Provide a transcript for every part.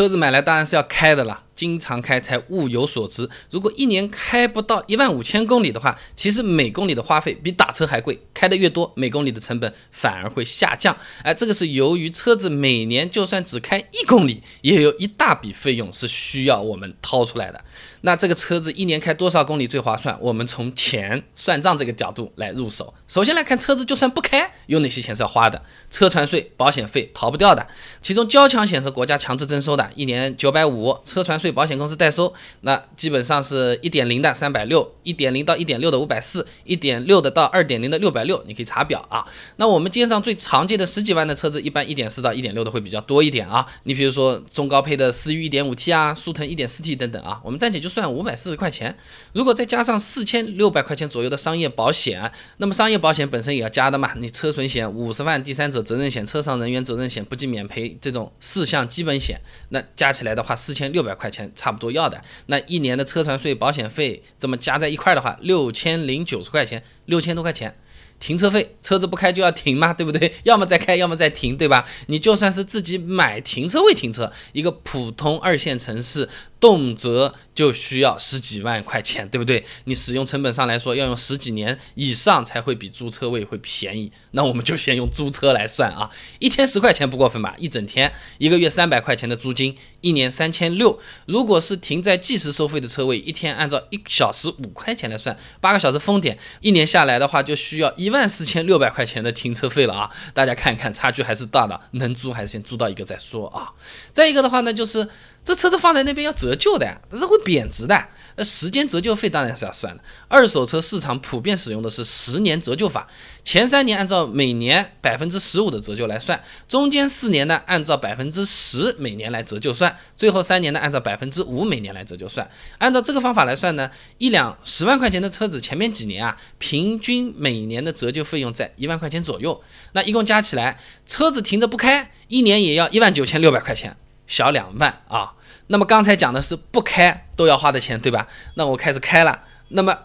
车子买来当然是要开的了。经常开才物有所值。如果一年开不到一万五千公里的话，其实每公里的花费比打车还贵。开的越多，每公里的成本反而会下降。哎，这个是由于车子每年就算只开一公里，也有一大笔费用是需要我们掏出来的。那这个车子一年开多少公里最划算？我们从钱算账这个角度来入手。首先来看车子就算不开，有哪些钱是要花的？车船税、保险费逃不掉的。其中交强险是国家强制征收的，一年九百五，车船税。保险公司代收，那基本上是一点零的三百六，一点零到一点六的五百四，一点六的到二点零的六百六，你可以查表啊。那我们街上最常见的十几万的车子，一般一点四到一点六的会比较多一点啊。你比如说中高配的思域一点五 T 啊，速腾一点四 T 等等啊，我们暂且就算五百四十块钱。如果再加上四千六百块钱左右的商业保险，那么商业保险本身也要加的嘛。你车损险五十万，第三者责任险、车上人员责任险不计免赔这种四项基本险，那加起来的话四千六百块钱。差不多要的，那一年的车船税、保险费这么加在一块的话，六千零九十块钱，六千多块钱。停车费，车子不开就要停嘛，对不对？要么再开，要么再停，对吧？你就算是自己买停车位停车，一个普通二线城市。动辄就需要十几万块钱，对不对？你使用成本上来说，要用十几年以上才会比租车位会便宜。那我们就先用租车来算啊，一天十块钱不过分吧？一整天，一个月三百块钱的租金，一年三千六。如果是停在计时收费的车位，一天按照一小时五块钱来算，八个小时封点，一年下来的话就需要一万四千六百块钱的停车费了啊！大家看看，差距还是大的，能租还是先租到一个再说啊。再一个的话呢，就是。这车子放在那边要折旧的呀，这会贬值的。那时间折旧费当然是要算的。二手车市场普遍使用的是十年折旧法，前三年按照每年百分之十五的折旧来算，中间四年呢按照百分之十每年来折旧算，最后三年呢按照百分之五每年来折旧算。按照这个方法来算呢，一辆十万块钱的车子前面几年啊，平均每年的折旧费用在一万块钱左右。那一共加起来，车子停着不开，一年也要一万九千六百块钱。小两万啊，那么刚才讲的是不开都要花的钱，对吧？那我开始开了，那么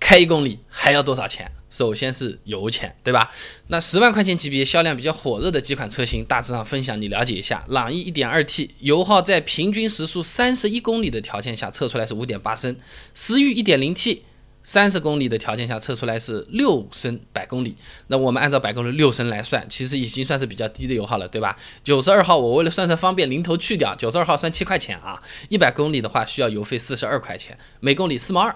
开一公里还要多少钱？首先是油钱，对吧？那十万块钱级别销量比较火热的几款车型，大致上分享你了解一下。朗逸 1.2T 油耗在平均时速三十一公里的条件下测出来是五点八升，思域 1.0T。三十公里的条件下测出来是六升百公里，那我们按照百公里六升来算，其实已经算是比较低的油耗了，对吧？九十二号我为了算算方便，零头去掉，九十二号算七块钱啊，一百公里的话需要油费四十二块钱，每公里四毛二。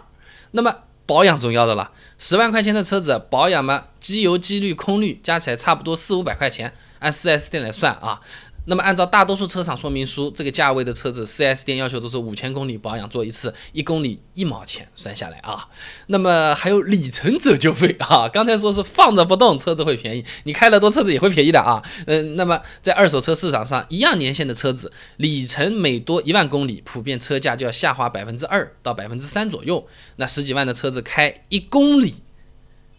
那么保养重要的了，十万块钱的车子保养嘛，机油、机滤、空滤加起来差不多四五百块钱，按四 S 店来算啊。那么按照大多数车厂说明书，这个价位的车子，4S 店要求都是五千公里保养做一次，一公里一毛钱算下来啊。那么还有里程折旧费啊，刚才说是放着不动车子会便宜，你开了多车子也会便宜的啊。嗯，那么在二手车市场上，一样年限的车子，里程每多一万公里，普遍车价就要下滑百分之二到百分之三左右。那十几万的车子开一公里，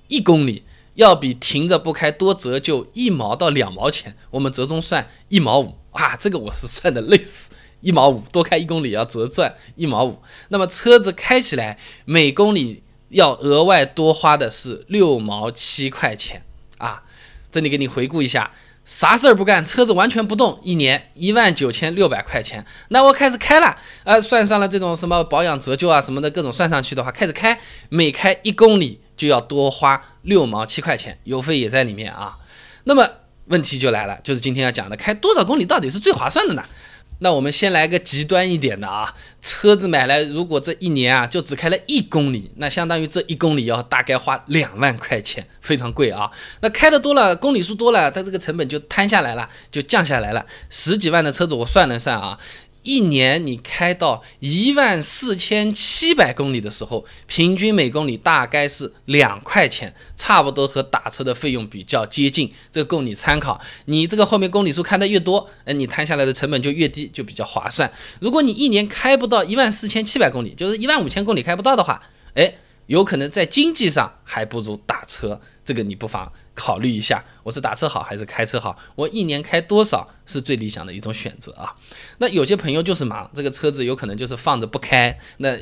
一公里。要比停着不开多折旧一毛到两毛钱，我们折中算一毛五。啊，这个我是算的累死，一毛五多开一公里要折赚一毛五，那么车子开起来每公里要额外多花的是六毛七块钱。啊，这里给你回顾一下，啥事儿不干，车子完全不动，一年一万九千六百块钱，那我开始开了，呃，算上了这种什么保养折旧啊什么的各种算上去的话，开始开，每开一公里。就要多花六毛七块钱，油费也在里面啊。那么问题就来了，就是今天要讲的，开多少公里到底是最划算的呢？那我们先来个极端一点的啊，车子买来如果这一年啊就只开了一公里，那相当于这一公里要大概花两万块钱，非常贵啊。那开的多了，公里数多了，它这个成本就摊下来了，就降下来了。十几万的车子我算了算啊。一年你开到一万四千七百公里的时候，平均每公里大概是两块钱，差不多和打车的费用比较接近，这个供你参考。你这个后面公里数开的越多，哎，你摊下来的成本就越低，就比较划算。如果你一年开不到一万四千七百公里，就是一万五千公里开不到的话，哎。有可能在经济上还不如打车，这个你不妨考虑一下。我是打车好还是开车好？我一年开多少是最理想的一种选择啊？那有些朋友就是忙，这个车子有可能就是放着不开。那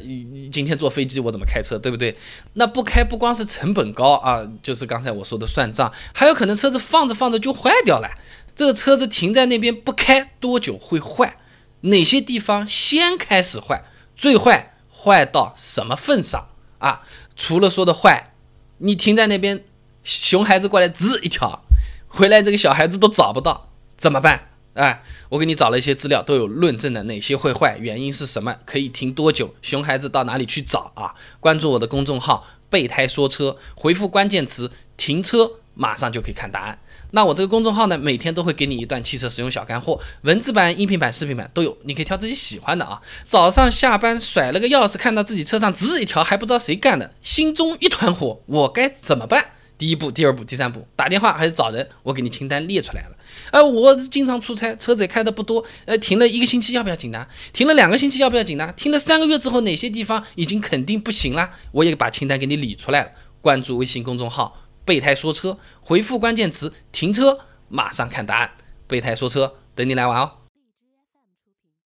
今天坐飞机我怎么开车，对不对？那不开不光是成本高啊，就是刚才我说的算账，还有可能车子放着放着就坏掉了。这个车子停在那边不开多久会坏？哪些地方先开始坏，最坏坏到什么份上啊？除了说的坏，你停在那边，熊孩子过来滋一条，回来这个小孩子都找不到，怎么办？哎，我给你找了一些资料，都有论证的，哪些会坏，原因是什么，可以停多久，熊孩子到哪里去找啊？关注我的公众号“备胎说车”，回复关键词“停车”，马上就可以看答案。那我这个公众号呢，每天都会给你一段汽车使用小干货，文字版、音频版、视频版都有，你可以挑自己喜欢的啊。早上下班甩了个钥匙，看到自己车上只有一条，还不知道谁干的，心中一团火，我该怎么办？第一步、第二步、第三步，打电话还是找人？我给你清单列出来了。呃，我经常出差，车子也开的不多，呃，停了一个星期要不要紧呢？停了两个星期要不要紧呢？停了三个月之后，哪些地方已经肯定不行了？我也把清单给你理出来了。关注微信公众号“备胎说车”，回复关键词“停车”，马上看答案。备胎说车，等你来玩哦。